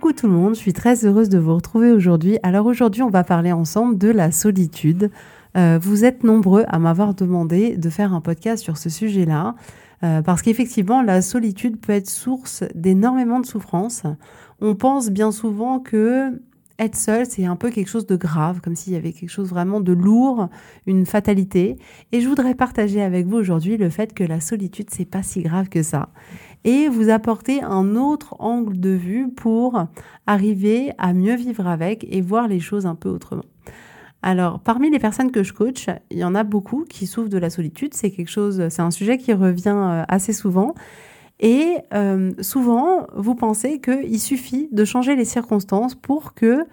Coucou tout le monde, je suis très heureuse de vous retrouver aujourd'hui. Alors aujourd'hui, on va parler ensemble de la solitude. Euh, vous êtes nombreux à m'avoir demandé de faire un podcast sur ce sujet-là, euh, parce qu'effectivement, la solitude peut être source d'énormément de souffrance. On pense bien souvent que être seul, c'est un peu quelque chose de grave, comme s'il y avait quelque chose vraiment de lourd, une fatalité. Et je voudrais partager avec vous aujourd'hui le fait que la solitude, c'est pas si grave que ça et vous apporter un autre angle de vue pour arriver à mieux vivre avec et voir les choses un peu autrement. Alors, parmi les personnes que je coach, il y en a beaucoup qui souffrent de la solitude. C'est quelque chose, c'est un sujet qui revient euh, assez souvent. Et euh, souvent, vous pensez qu'il suffit de changer les circonstances pour que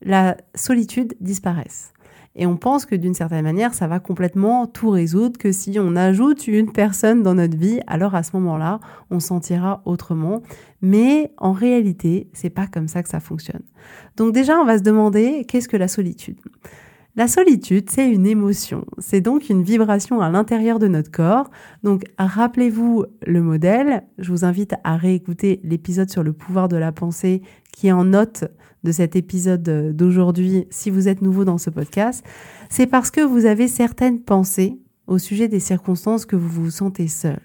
la solitude disparaisse. Et on pense que d'une certaine manière, ça va complètement tout résoudre, que si on ajoute une personne dans notre vie, alors à ce moment-là, on sentira autrement. Mais en réalité, c'est pas comme ça que ça fonctionne. Donc déjà, on va se demander qu'est-ce que la solitude? La solitude, c'est une émotion. C'est donc une vibration à l'intérieur de notre corps. Donc, rappelez-vous le modèle. Je vous invite à réécouter l'épisode sur le pouvoir de la pensée qui est en note de cet épisode d'aujourd'hui si vous êtes nouveau dans ce podcast. C'est parce que vous avez certaines pensées au sujet des circonstances que vous vous sentez seul.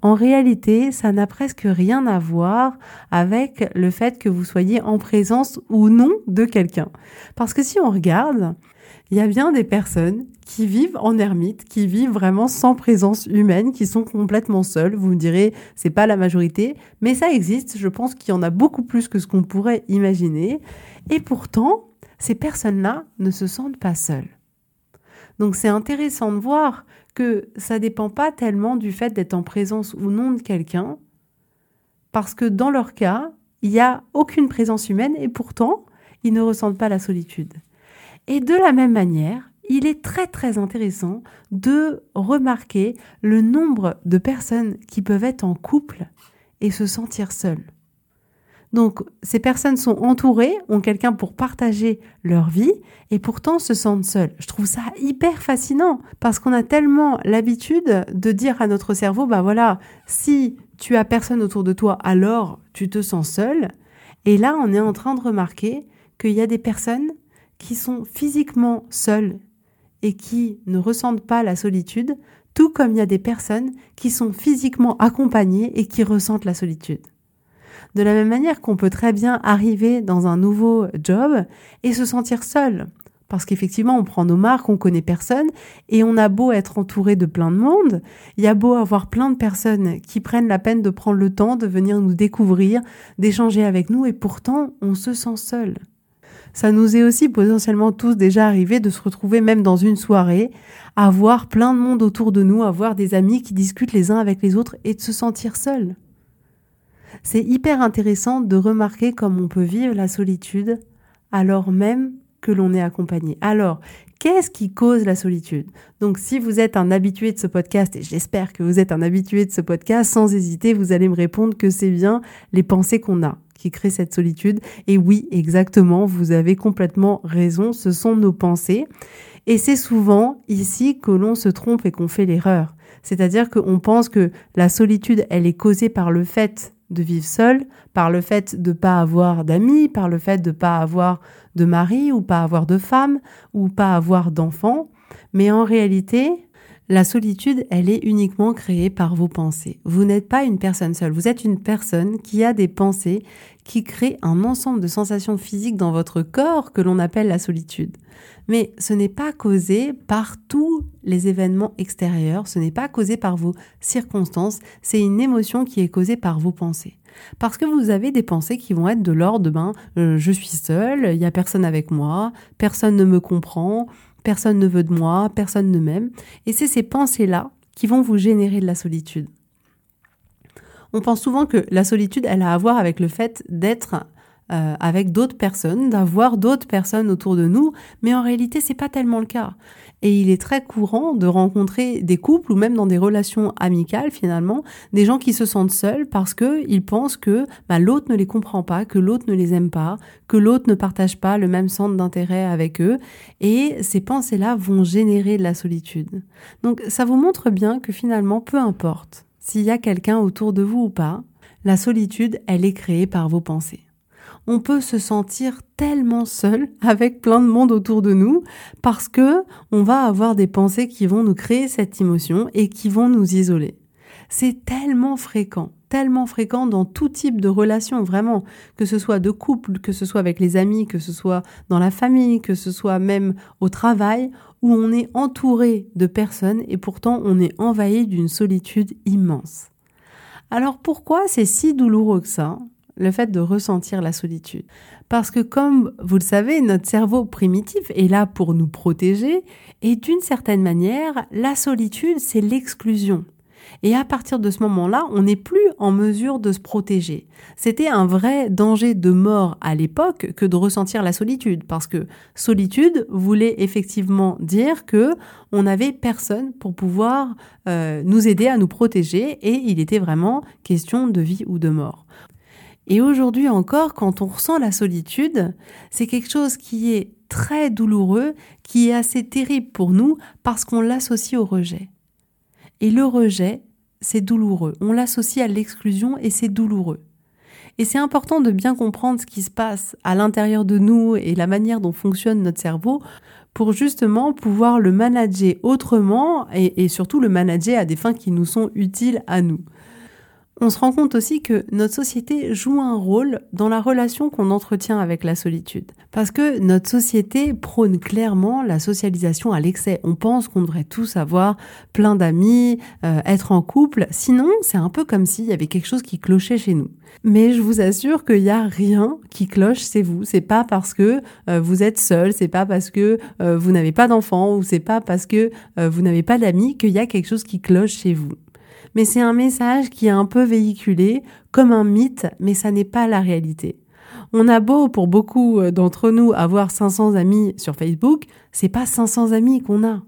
En réalité, ça n'a presque rien à voir avec le fait que vous soyez en présence ou non de quelqu'un. Parce que si on regarde, il y a bien des personnes qui vivent en ermite, qui vivent vraiment sans présence humaine, qui sont complètement seules. Vous me direz, c'est pas la majorité, mais ça existe. Je pense qu'il y en a beaucoup plus que ce qu'on pourrait imaginer. Et pourtant, ces personnes-là ne se sentent pas seules. Donc c'est intéressant de voir que ça dépend pas tellement du fait d'être en présence ou non de quelqu'un, parce que dans leur cas, il n'y a aucune présence humaine et pourtant, ils ne ressentent pas la solitude. Et de la même manière, il est très très intéressant de remarquer le nombre de personnes qui peuvent être en couple et se sentir seules. Donc ces personnes sont entourées, ont quelqu'un pour partager leur vie et pourtant se sentent seules. Je trouve ça hyper fascinant parce qu'on a tellement l'habitude de dire à notre cerveau, bah voilà, si tu as personne autour de toi, alors tu te sens seul. Et là, on est en train de remarquer qu'il y a des personnes qui sont physiquement seuls et qui ne ressentent pas la solitude, tout comme il y a des personnes qui sont physiquement accompagnées et qui ressentent la solitude. De la même manière qu'on peut très bien arriver dans un nouveau job et se sentir seul. Parce qu'effectivement, on prend nos marques, on connaît personne, et on a beau être entouré de plein de monde, il y a beau avoir plein de personnes qui prennent la peine de prendre le temps de venir nous découvrir, d'échanger avec nous, et pourtant, on se sent seul. Ça nous est aussi potentiellement tous déjà arrivé de se retrouver même dans une soirée, à voir plein de monde autour de nous, à voir des amis qui discutent les uns avec les autres et de se sentir seul. C'est hyper intéressant de remarquer comme on peut vivre la solitude alors même que l'on est accompagné. Alors, qu'est-ce qui cause la solitude? Donc, si vous êtes un habitué de ce podcast, et j'espère que vous êtes un habitué de ce podcast, sans hésiter, vous allez me répondre que c'est bien les pensées qu'on a qui crée cette solitude. Et oui, exactement, vous avez complètement raison, ce sont nos pensées. Et c'est souvent ici que l'on se trompe et qu'on fait l'erreur. C'est-à-dire qu'on pense que la solitude, elle est causée par le fait de vivre seul, par le fait de pas avoir d'amis, par le fait de pas avoir de mari ou pas avoir de femme ou pas avoir d'enfants. Mais en réalité, La solitude, elle est uniquement créée par vos pensées. Vous n'êtes pas une personne seule, vous êtes une personne qui a des pensées qui créent un ensemble de sensations physiques dans votre corps que l'on appelle la solitude. Mais ce n'est pas causé par tous les événements extérieurs, ce n'est pas causé par vos circonstances, c'est une émotion qui est causée par vos pensées. Parce que vous avez des pensées qui vont être de l'ordre ben, euh, je suis seul, il n'y a personne avec moi, personne ne me comprend, personne ne veut de moi, personne ne m'aime. Et c'est ces pensées-là qui vont vous générer de la solitude. On pense souvent que la solitude, elle a à voir avec le fait d'être euh, avec d'autres personnes, d'avoir d'autres personnes autour de nous, mais en réalité, c'est pas tellement le cas. Et il est très courant de rencontrer des couples ou même dans des relations amicales finalement, des gens qui se sentent seuls parce que ils pensent que bah, l'autre ne les comprend pas, que l'autre ne les aime pas, que l'autre ne partage pas le même centre d'intérêt avec eux. Et ces pensées-là vont générer de la solitude. Donc ça vous montre bien que finalement, peu importe s'il y a quelqu'un autour de vous ou pas, la solitude, elle est créée par vos pensées on peut se sentir tellement seul avec plein de monde autour de nous parce que on va avoir des pensées qui vont nous créer cette émotion et qui vont nous isoler. C'est tellement fréquent, tellement fréquent dans tout type de relation, vraiment, que ce soit de couple, que ce soit avec les amis, que ce soit dans la famille, que ce soit même au travail, où on est entouré de personnes et pourtant on est envahi d'une solitude immense. Alors pourquoi c'est si douloureux que ça? Le fait de ressentir la solitude. Parce que comme vous le savez, notre cerveau primitif est là pour nous protéger et d'une certaine manière, la solitude, c'est l'exclusion. Et à partir de ce moment-là, on n'est plus en mesure de se protéger. C'était un vrai danger de mort à l'époque que de ressentir la solitude, parce que solitude voulait effectivement dire que on n'avait personne pour pouvoir euh, nous aider à nous protéger, et il était vraiment question de vie ou de mort. Et aujourd'hui encore, quand on ressent la solitude, c'est quelque chose qui est très douloureux, qui est assez terrible pour nous parce qu'on l'associe au rejet. Et le rejet, c'est douloureux. On l'associe à l'exclusion et c'est douloureux. Et c'est important de bien comprendre ce qui se passe à l'intérieur de nous et la manière dont fonctionne notre cerveau pour justement pouvoir le manager autrement et, surtout le manager à des fins qui nous sont utiles à nous on se rend compte aussi que notre société joue un rôle dans la relation qu'on entretient avec la solitude. Parce que notre société prône clairement la socialisation à l'excès. On pense qu'on devrait tous avoir plein d'amis, euh, être en couple. Sinon, c'est un peu comme s'il y avait quelque chose qui clochait chez nous. Mais je vous assure qu'il n'y a rien qui cloche chez vous. C'est pas parce que euh, vous êtes seul, c'est pas parce que euh, vous n'avez pas d'enfants ou c'est pas parce que vous n'avez pas d'amis qu'il y a quelque chose qui cloche chez vous mais c'est un message qui est un peu véhiculé comme un mythe, mais ça n'est pas la réalité. On a beau pour beaucoup euh, d'entre nous avoir 500 amis sur Facebook, c'est pas 500 amis qu'on a.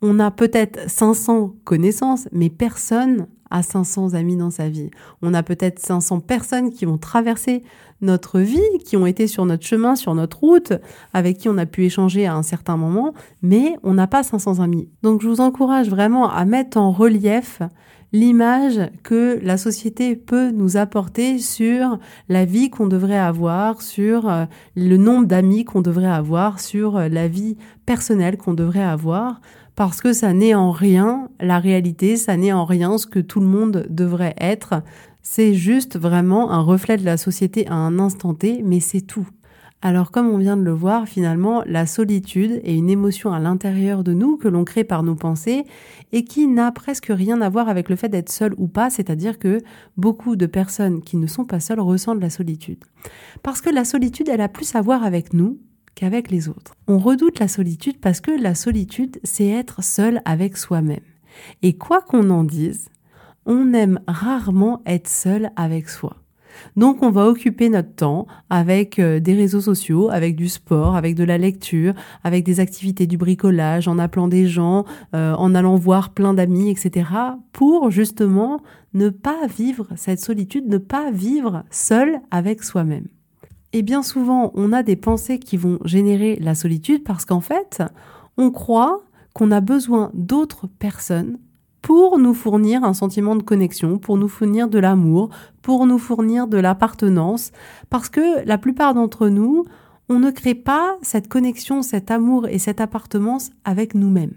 On a peut-être 500 connaissances, mais personne a 500 amis dans sa vie. On a peut-être 500 personnes qui ont traversé notre vie, qui ont été sur notre chemin, sur notre route, avec qui on a pu échanger à un certain moment, mais on n'a pas 500 amis. Donc je vous encourage vraiment à mettre en relief l'image que la société peut nous apporter sur la vie qu'on devrait avoir, sur euh, le nombre d'amis qu'on devrait avoir, sur euh, la vie personnelle qu'on devrait avoir, parce que ça n'est en rien la réalité, ça n'est en rien ce que tout le monde devrait être. C'est juste vraiment un reflet de la société à un instant T, mais c'est tout. Alors comme on vient de le voir, finalement, la solitude est une émotion à l'intérieur de nous que l'on crée par nos pensées et qui n'a presque rien à voir avec le fait d'être seul ou pas, c'est-à-dire que beaucoup de personnes qui ne sont pas seules ressentent la solitude. Parce que la solitude, elle a plus à voir avec nous qu'avec les autres. On redoute la solitude parce que la solitude, c'est être seul avec soi-même. Et quoi qu'on en dise, on aime rarement être seul avec soi. Donc on va occuper notre temps avec euh, des réseaux sociaux, avec du sport, avec de la lecture, avec des activités du bricolage, en appelant des gens, euh, en allant voir plein d'amis, etc. pour justement ne pas vivre cette solitude, ne pas vivre seul avec soi-même. Et bien souvent, on a des pensées qui vont générer la solitude parce qu'en fait, on croit qu'on a besoin d'autres personnes pour nous fournir un sentiment de connexion, pour nous fournir de l'amour, pour nous fournir de l'appartenance, parce que la plupart d'entre nous, on ne crée pas cette connexion, cet amour et cette appartenance avec nous-mêmes.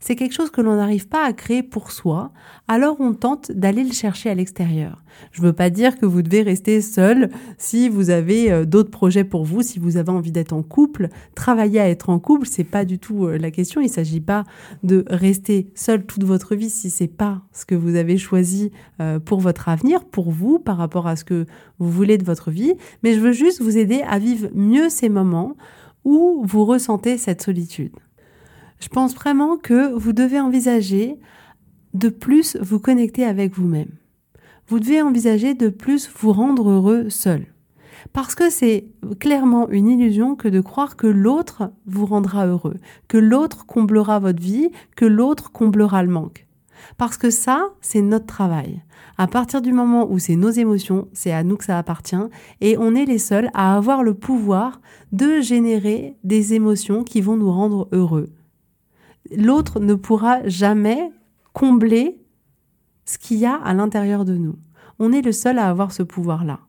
C'est quelque chose que l'on n'arrive pas à créer pour soi, alors on tente d'aller le chercher à l'extérieur. Je ne veux pas dire que vous devez rester seul si vous avez euh, d'autres projets pour vous, si vous avez envie d'être en couple, travailler à être en couple, c'est pas du tout euh, la question. Il ne s'agit pas de rester seul toute votre vie si c'est pas ce que vous avez choisi euh, pour votre avenir, pour vous, par rapport à ce que vous voulez de votre vie. Mais je veux juste vous aider à vivre mieux ces moments où vous ressentez cette solitude. Je pense vraiment que vous devez envisager de plus vous connecter avec vous-même. Vous devez envisager de plus vous rendre heureux seul. Parce que c'est clairement une illusion que de croire que l'autre vous rendra heureux, que l'autre comblera votre vie, que l'autre comblera le manque. Parce que ça, c'est notre travail. À partir du moment où c'est nos émotions, c'est à nous que ça appartient, et on est les seuls à avoir le pouvoir de générer des émotions qui vont nous rendre heureux, l'autre ne pourra jamais combler ce qu'il y a à l'intérieur de nous. On est le seul à avoir ce pouvoir-là.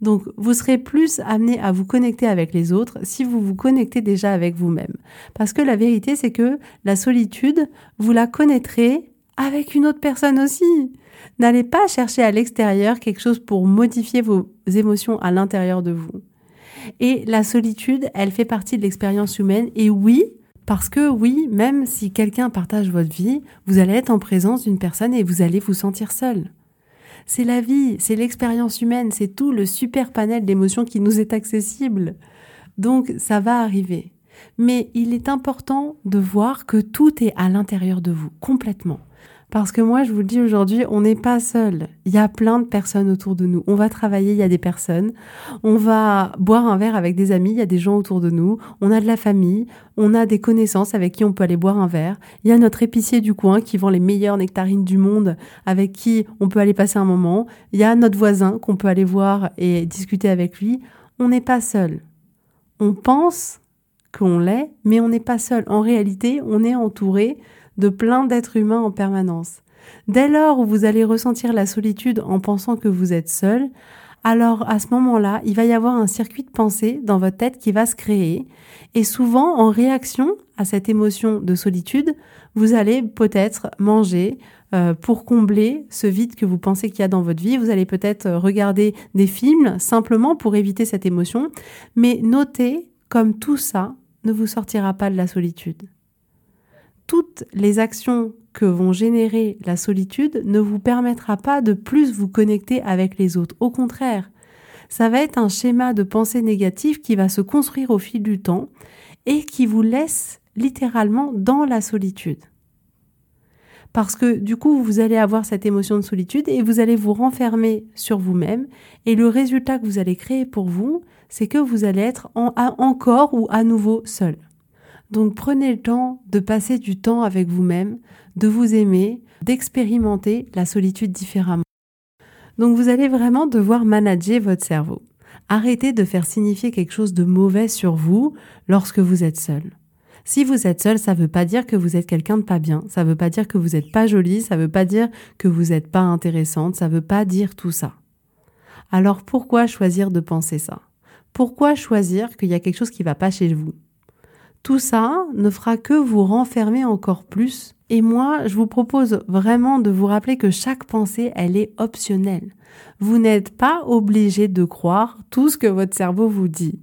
Donc, vous serez plus amené à vous connecter avec les autres si vous vous connectez déjà avec vous-même. Parce que la vérité, c'est que la solitude, vous la connaîtrez avec une autre personne aussi. N'allez pas chercher à l'extérieur quelque chose pour modifier vos émotions à l'intérieur de vous. Et la solitude, elle fait partie de l'expérience humaine. Et oui, parce que oui, même si quelqu'un partage votre vie, vous allez être en présence d'une personne et vous allez vous sentir seul. C'est la vie, c'est l'expérience humaine, c'est tout le super panel d'émotions qui nous est accessible. Donc ça va arriver. Mais il est important de voir que tout est à l'intérieur de vous, complètement. Parce que moi, je vous le dis aujourd'hui, on n'est pas seul. Il y a plein de personnes autour de nous. On va travailler, il y a des personnes. On va boire un verre avec des amis, il y a des gens autour de nous. On a de la famille, on a des connaissances avec qui on peut aller boire un verre. Il y a notre épicier du coin qui vend les meilleures nectarines du monde, avec qui on peut aller passer un moment. Il y a notre voisin qu'on peut aller voir et discuter avec lui. On n'est pas seul. On pense qu'on l'est, mais on n'est pas seul. En réalité, on est entouré de plein d'êtres humains en permanence. Dès lors où vous allez ressentir la solitude en pensant que vous êtes seul, alors à ce moment-là, il va y avoir un circuit de pensée dans votre tête qui va se créer. Et souvent, en réaction à cette émotion de solitude, vous allez peut-être manger euh, pour combler ce vide que vous pensez qu'il y a dans votre vie. Vous allez peut-être regarder des films simplement pour éviter cette émotion. Mais notez comme tout ça ne vous sortira pas de la solitude toutes les actions que vont générer la solitude ne vous permettra pas de plus vous connecter avec les autres. Au contraire, ça va être un schéma de pensée négative qui va se construire au fil du temps et qui vous laisse littéralement dans la solitude. Parce que du coup, vous allez avoir cette émotion de solitude et vous allez vous renfermer sur vous-même. Et le résultat que vous allez créer pour vous, c'est que vous allez être encore ou à nouveau seul. Donc prenez le temps de passer du temps avec vous-même, de vous aimer, d'expérimenter la solitude différemment. Donc vous allez vraiment devoir manager votre cerveau. Arrêtez de faire signifier quelque chose de mauvais sur vous lorsque vous êtes seul. Si vous êtes seul, ça ne veut pas dire que vous êtes quelqu'un de pas bien, ça ne veut pas dire que vous n'êtes pas jolie, ça ne veut pas dire que vous n'êtes pas intéressante, ça ne veut pas dire tout ça. Alors pourquoi choisir de penser ça? Pourquoi choisir qu'il y a quelque chose qui ne va pas chez vous? Tout ça ne fera que vous renfermer encore plus. Et moi, je vous propose vraiment de vous rappeler que chaque pensée, elle est optionnelle. Vous n'êtes pas obligé de croire tout ce que votre cerveau vous dit.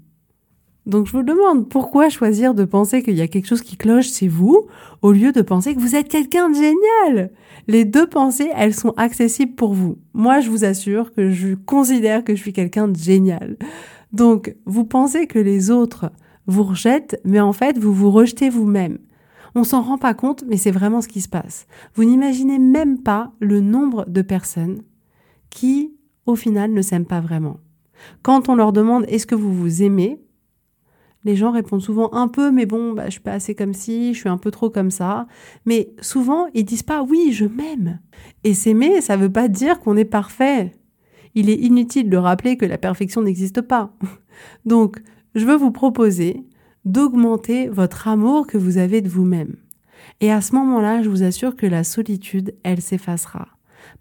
Donc je vous demande pourquoi choisir de penser qu'il y a quelque chose qui cloche chez vous au lieu de penser que vous êtes quelqu'un de génial? Les deux pensées, elles sont accessibles pour vous. Moi, je vous assure que je considère que je suis quelqu'un de génial. Donc, vous pensez que les autres vous rejette, mais en fait, vous vous rejetez vous-même. On s'en rend pas compte, mais c'est vraiment ce qui se passe. Vous n'imaginez même pas le nombre de personnes qui, au final, ne s'aiment pas vraiment. Quand on leur demande est-ce que vous vous aimez, les gens répondent souvent un peu, mais bon, bah, je suis pas assez comme si, je suis un peu trop comme ça. Mais souvent, ils disent pas oui, je m'aime. Et s'aimer, ça veut pas dire qu'on est parfait. Il est inutile de rappeler que la perfection n'existe pas. Donc, je veux vous proposer d'augmenter votre amour que vous avez de vous-même. Et à ce moment-là, je vous assure que la solitude, elle s'effacera.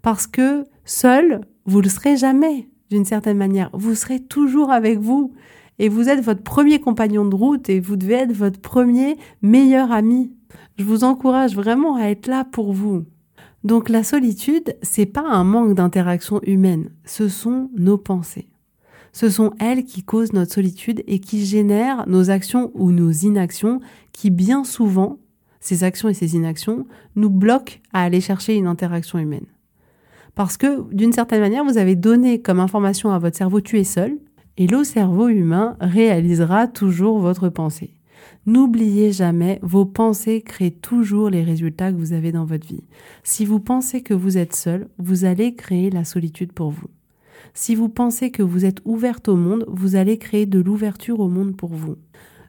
Parce que seul, vous le serez jamais, d'une certaine manière. Vous serez toujours avec vous. Et vous êtes votre premier compagnon de route et vous devez être votre premier meilleur ami. Je vous encourage vraiment à être là pour vous. Donc la solitude, c'est pas un manque d'interaction humaine, ce sont nos pensées. Ce sont elles qui causent notre solitude et qui génèrent nos actions ou nos inactions qui bien souvent, ces actions et ces inactions, nous bloquent à aller chercher une interaction humaine. Parce que d'une certaine manière, vous avez donné comme information à votre cerveau tu es seul, et le cerveau humain réalisera toujours votre pensée. N'oubliez jamais, vos pensées créent toujours les résultats que vous avez dans votre vie. Si vous pensez que vous êtes seul, vous allez créer la solitude pour vous. Si vous pensez que vous êtes ouverte au monde, vous allez créer de l'ouverture au monde pour vous.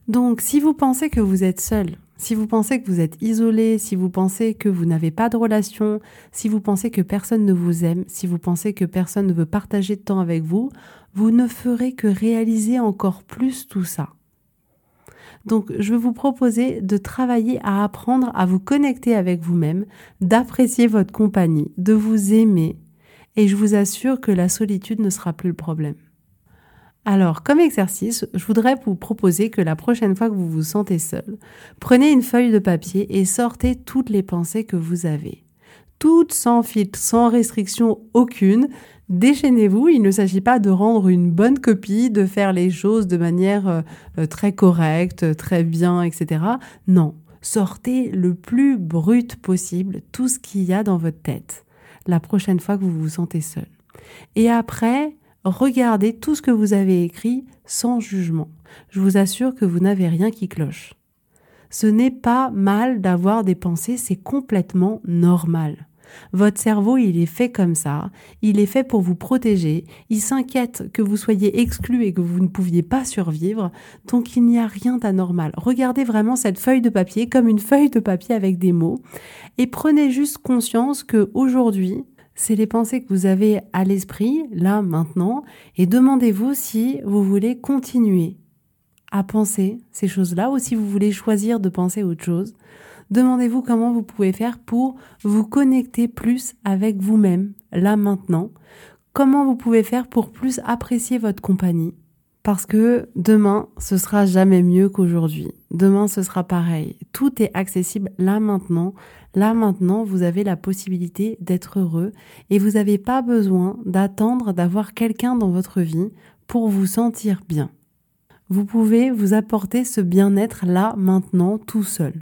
Donc, si vous pensez que vous êtes seul, si vous pensez que vous êtes isolé, si vous pensez que vous n'avez pas de relation, si vous pensez que personne ne vous aime, si vous pensez que personne ne veut partager de temps avec vous, vous ne ferez que réaliser encore plus tout ça. Donc, je vais vous proposer de travailler à apprendre à vous connecter avec vous-même, d'apprécier votre compagnie, de vous aimer, et je vous assure que la solitude ne sera plus le problème. Alors, comme exercice, je voudrais vous proposer que la prochaine fois que vous vous sentez seul, prenez une feuille de papier et sortez toutes les pensées que vous avez. Toutes sans filtre, sans restriction aucune, déchaînez-vous. Il ne s'agit pas de rendre une bonne copie, de faire les choses de manière euh, très correcte, très bien, etc. Non, sortez le plus brut possible tout ce qu'il y a dans votre tête la prochaine fois que vous vous sentez seul. Et après, regardez tout ce que vous avez écrit sans jugement. Je vous assure que vous n'avez rien qui cloche. Ce n'est pas mal d'avoir des pensées, c'est complètement normal. Votre cerveau, il est fait comme ça, il est fait pour vous protéger, il s'inquiète que vous soyez exclu et que vous ne pouviez pas survivre, donc il n'y a rien d'anormal. Regardez vraiment cette feuille de papier comme une feuille de papier avec des mots. Et prenez juste conscience que aujourd'hui, c'est les pensées que vous avez à l'esprit, là, maintenant, et demandez-vous si vous voulez continuer à penser ces choses-là ou si vous voulez choisir de penser autre chose. Demandez-vous comment vous pouvez faire pour vous connecter plus avec vous-même, là maintenant. Comment vous pouvez faire pour plus apprécier votre compagnie? Parce que demain, ce sera jamais mieux qu'aujourd'hui. Demain, ce sera pareil. Tout est accessible là maintenant. Là maintenant, vous avez la possibilité d'être heureux et vous n'avez pas besoin d'attendre d'avoir quelqu'un dans votre vie pour vous sentir bien. Vous pouvez vous apporter ce bien-être là maintenant tout seul.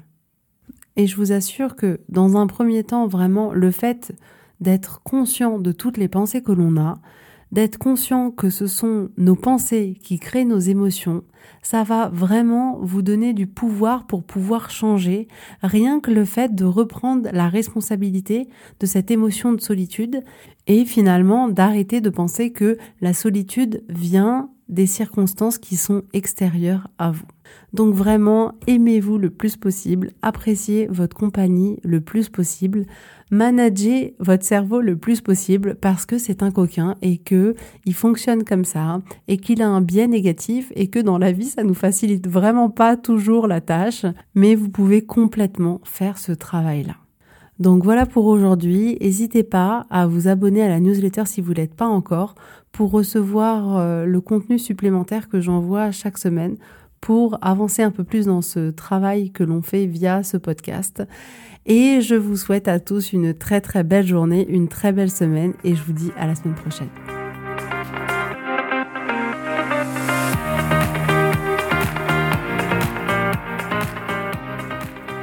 Et je vous assure que dans un premier temps, vraiment, le fait d'être conscient de toutes les pensées que l'on a, d'être conscient que ce sont nos pensées qui créent nos émotions, ça va vraiment vous donner du pouvoir pour pouvoir changer, rien que le fait de reprendre la responsabilité de cette émotion de solitude et finalement d'arrêter de penser que la solitude vient des circonstances qui sont extérieures à vous. Donc vraiment, aimez-vous le plus possible, appréciez votre compagnie le plus possible, managez votre cerveau le plus possible parce que c'est un coquin et que il fonctionne comme ça et qu'il a un biais négatif et que dans la vie ça nous facilite vraiment pas toujours la tâche, mais vous pouvez complètement faire ce travail-là. Donc voilà pour aujourd'hui. N'hésitez pas à vous abonner à la newsletter si vous l'êtes pas encore pour recevoir euh, le contenu supplémentaire que j'envoie chaque semaine pour avancer un peu plus dans ce travail que l'on fait via ce podcast. Et je vous souhaite à tous une très très belle journée, une très belle semaine et je vous dis à la semaine prochaine.